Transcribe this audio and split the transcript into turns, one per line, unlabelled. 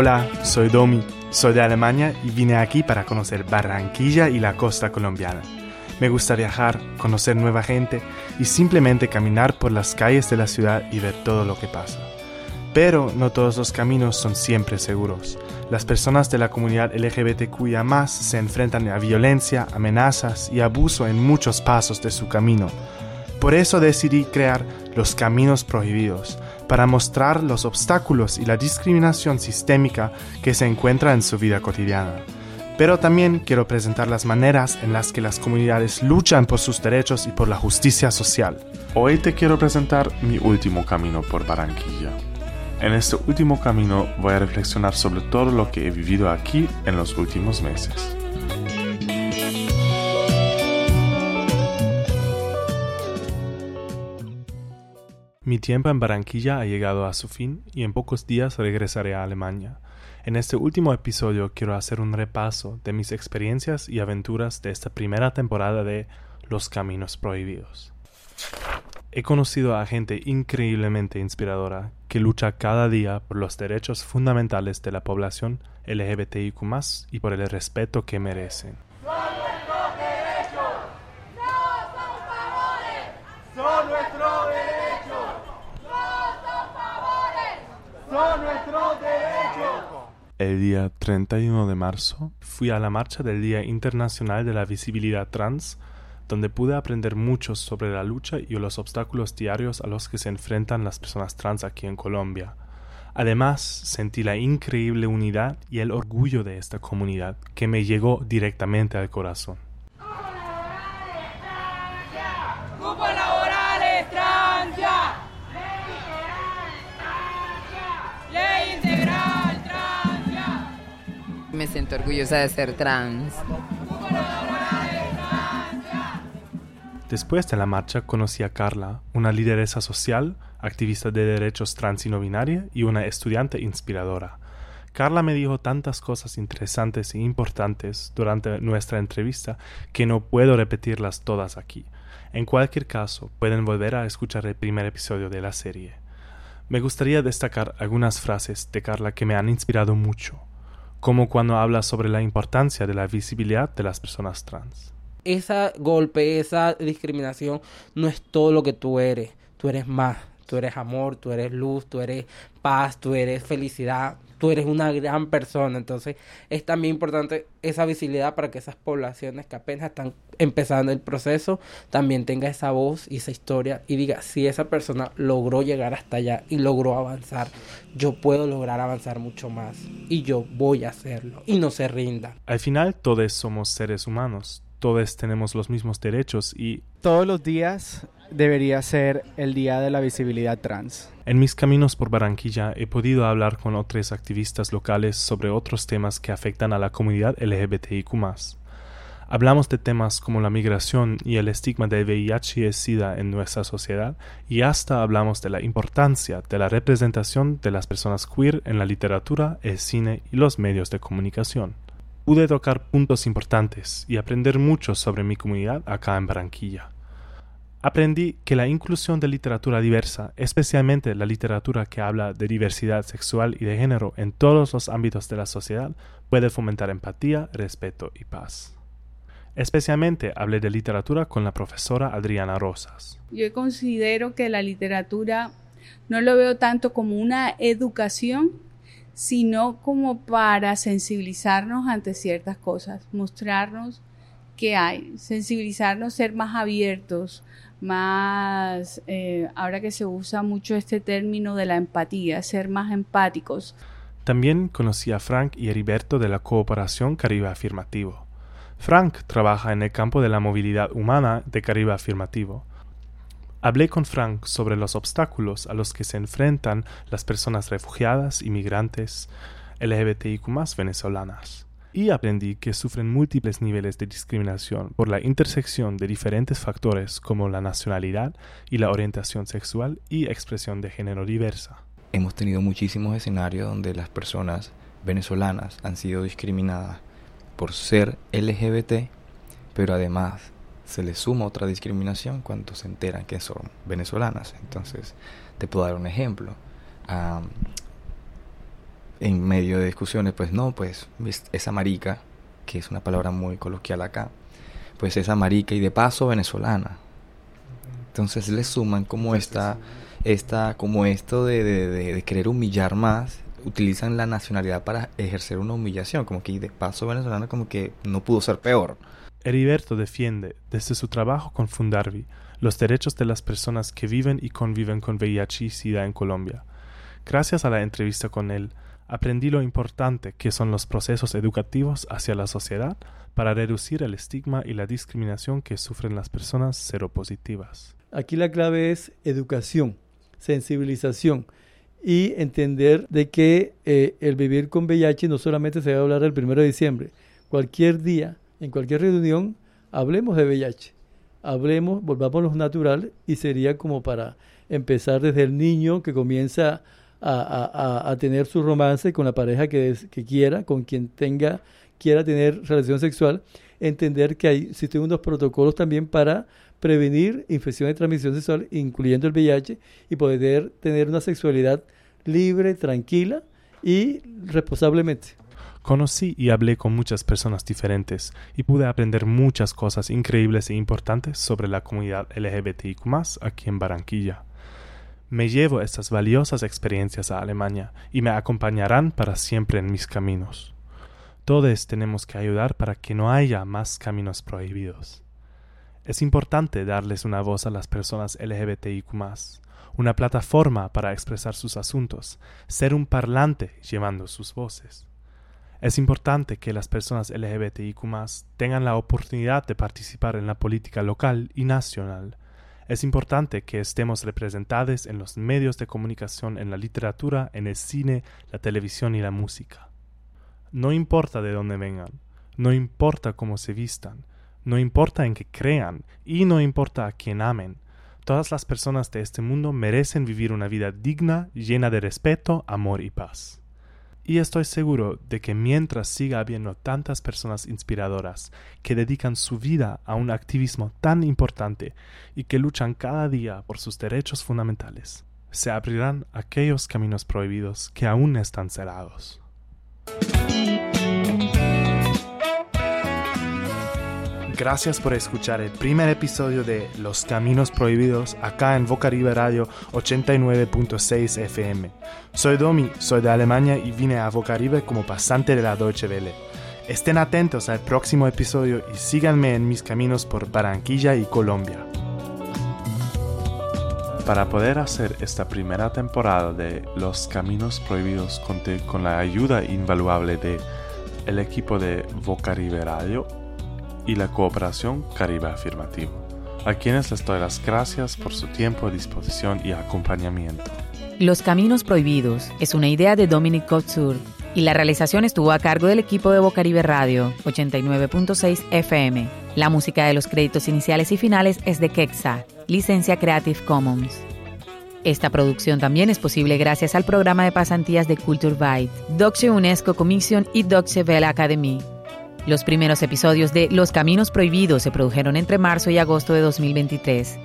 Hola, soy Domi, soy de Alemania y vine aquí para conocer Barranquilla y la costa colombiana. Me gusta viajar, conocer nueva gente y simplemente caminar por las calles de la ciudad y ver todo lo que pasa. Pero no todos los caminos son siempre seguros. Las personas de la comunidad LGBTQIA se enfrentan a violencia, amenazas y abuso en muchos pasos de su camino. Por eso decidí crear los Caminos Prohibidos, para mostrar los obstáculos y la discriminación sistémica que se encuentra en su vida cotidiana. Pero también quiero presentar las maneras en las que las comunidades luchan por sus derechos y por la justicia social.
Hoy te quiero presentar mi último camino por Barranquilla. En este último camino voy a reflexionar sobre todo lo que he vivido aquí en los últimos meses.
Mi tiempo en Barranquilla ha llegado a su fin y en pocos días regresaré a Alemania. En este último episodio quiero hacer un repaso de mis experiencias y aventuras de esta primera temporada de Los Caminos Prohibidos. He conocido a gente increíblemente inspiradora que lucha cada día por los derechos fundamentales de la población LGBTIQ y por el respeto que merecen. El día 31 de marzo fui a la marcha del Día Internacional de la Visibilidad Trans, donde pude aprender mucho sobre la lucha y los obstáculos diarios a los que se enfrentan las personas trans aquí en Colombia. Además, sentí la increíble unidad y el orgullo de esta comunidad que me llegó directamente al corazón.
Me siento orgullosa de ser trans.
Después de la marcha conocí a Carla, una lideresa social, activista de derechos trans y no binaria y una estudiante inspiradora. Carla me dijo tantas cosas interesantes e importantes durante nuestra entrevista que no puedo repetirlas todas aquí. En cualquier caso, pueden volver a escuchar el primer episodio de la serie. Me gustaría destacar algunas frases de Carla que me han inspirado mucho como cuando habla sobre la importancia de la visibilidad de las personas trans.
Esa golpe, esa discriminación no es todo lo que tú eres, tú eres más, tú eres amor, tú eres luz, tú eres paz, tú eres felicidad, tú eres una gran persona. Entonces es también importante esa visibilidad para que esas poblaciones que apenas están empezando el proceso también tenga esa voz y esa historia y diga, si esa persona logró llegar hasta allá y logró avanzar, yo puedo lograr avanzar mucho más y yo voy a hacerlo y no se rinda.
Al final todos somos seres humanos, todos tenemos los mismos derechos y...
Todos los días debería ser el Día de la Visibilidad Trans.
En mis caminos por Barranquilla he podido hablar con otros activistas locales sobre otros temas que afectan a la comunidad LGBTIQ. Hablamos de temas como la migración y el estigma del VIH y SIDA en nuestra sociedad y hasta hablamos de la importancia de la representación de las personas queer en la literatura, el cine y los medios de comunicación. Pude tocar puntos importantes y aprender mucho sobre mi comunidad acá en Barranquilla. Aprendí que la inclusión de literatura diversa, especialmente la literatura que habla de diversidad sexual y de género en todos los ámbitos de la sociedad, puede fomentar empatía, respeto y paz. Especialmente hablé de literatura con la profesora Adriana Rosas.
Yo considero que la literatura no lo veo tanto como una educación, sino como para sensibilizarnos ante ciertas cosas, mostrarnos qué hay, sensibilizarnos, ser más abiertos, más, eh, ahora que se usa mucho este término de la empatía, ser más empáticos.
También conocí a Frank y Heriberto de la Cooperación Caribe Afirmativo. Frank trabaja en el campo de la movilidad humana de Caribe Afirmativo. Hablé con Frank sobre los obstáculos a los que se enfrentan las personas refugiadas, inmigrantes, LGBTIQ venezolanas y aprendí que sufren múltiples niveles de discriminación por la intersección de diferentes factores como la nacionalidad y la orientación sexual y expresión de género diversa.
Hemos tenido muchísimos escenarios donde las personas venezolanas han sido discriminadas por ser LGBT, pero además se les suma otra discriminación cuando se enteran que son venezolanas. Entonces, te puedo dar un ejemplo en medio de discusiones, pues no, pues esa marica, que es una palabra muy coloquial acá, pues esa marica y de paso venezolana. Entonces le suman como esta, esta como esto de, de, querer humillar más, utilizan la nacionalidad para ejercer una humillación, como que de paso venezolana como que no pudo ser peor.
Heriberto defiende, desde su trabajo con Fundarvi, los derechos de las personas que viven y conviven con VIH y SIDA en Colombia. Gracias a la entrevista con él, aprendí lo importante que son los procesos educativos hacia la sociedad para reducir el estigma y la discriminación que sufren las personas seropositivas.
Aquí la clave es educación, sensibilización y entender de que eh, el vivir con VIH no solamente se va a hablar el 1 de diciembre. Cualquier día, en cualquier reunión, hablemos de VIH. Hablemos, volvamos a lo natural y sería como para empezar desde el niño que comienza a, tener su romance con la pareja que, que, quiera, con quien tenga, quiera tener relación sexual, entender que hay, existen unos protocolos también para prevenir infecciones de transmisión sexual, incluyendo el VIH, y poder tener una sexualidad libre, tranquila y responsablemente.
Conocí y hablé con muchas personas diferentes y pude aprender muchas cosas increíbles e importantes sobre la comunidad LGBTIQ aquí en Barranquilla. Me llevo estas valiosas experiencias a Alemania y me acompañarán para siempre en mis caminos. Todos tenemos que ayudar para que no haya más caminos prohibidos. Es importante darles una voz a las personas LGBTIQ, una plataforma para expresar sus asuntos, ser un parlante llevando sus voces. Es importante que las personas LGBTIQ tengan la oportunidad de participar en la política local y nacional, es importante que estemos representados en los medios de comunicación, en la literatura, en el cine, la televisión y la música. No importa de dónde vengan, no importa cómo se vistan, no importa en qué crean y no importa a quién amen. Todas las personas de este mundo merecen vivir una vida digna, llena de respeto, amor y paz. Y estoy seguro de que mientras siga habiendo tantas personas inspiradoras que dedican su vida a un activismo tan importante y que luchan cada día por sus derechos fundamentales, se abrirán aquellos caminos prohibidos que aún están cerrados. Gracias por escuchar el primer episodio de Los Caminos Prohibidos acá en Vocaribe Radio 89.6 FM. Soy Domi, soy de Alemania y vine a Vocaribe como pasante de la Deutsche Welle. Estén atentos al próximo episodio y síganme en mis caminos por Barranquilla y Colombia.
Para poder hacer esta primera temporada de Los Caminos Prohibidos conté con la ayuda invaluable de el equipo de Vocaribe Radio y la cooperación Caribe Afirmativo, a quienes les doy las gracias por su tiempo, disposición y acompañamiento.
Los Caminos Prohibidos es una idea de Dominic Couture y la realización estuvo a cargo del equipo de Bocaribe Radio 89.6 FM. La música de los créditos iniciales y finales es de Kexa, licencia Creative Commons. Esta producción también es posible gracias al programa de pasantías de Culture Byte, Deutsche UNESCO Commission y Deutsche Welle Academy. Los primeros episodios de Los Caminos Prohibidos se produjeron entre marzo y agosto de 2023.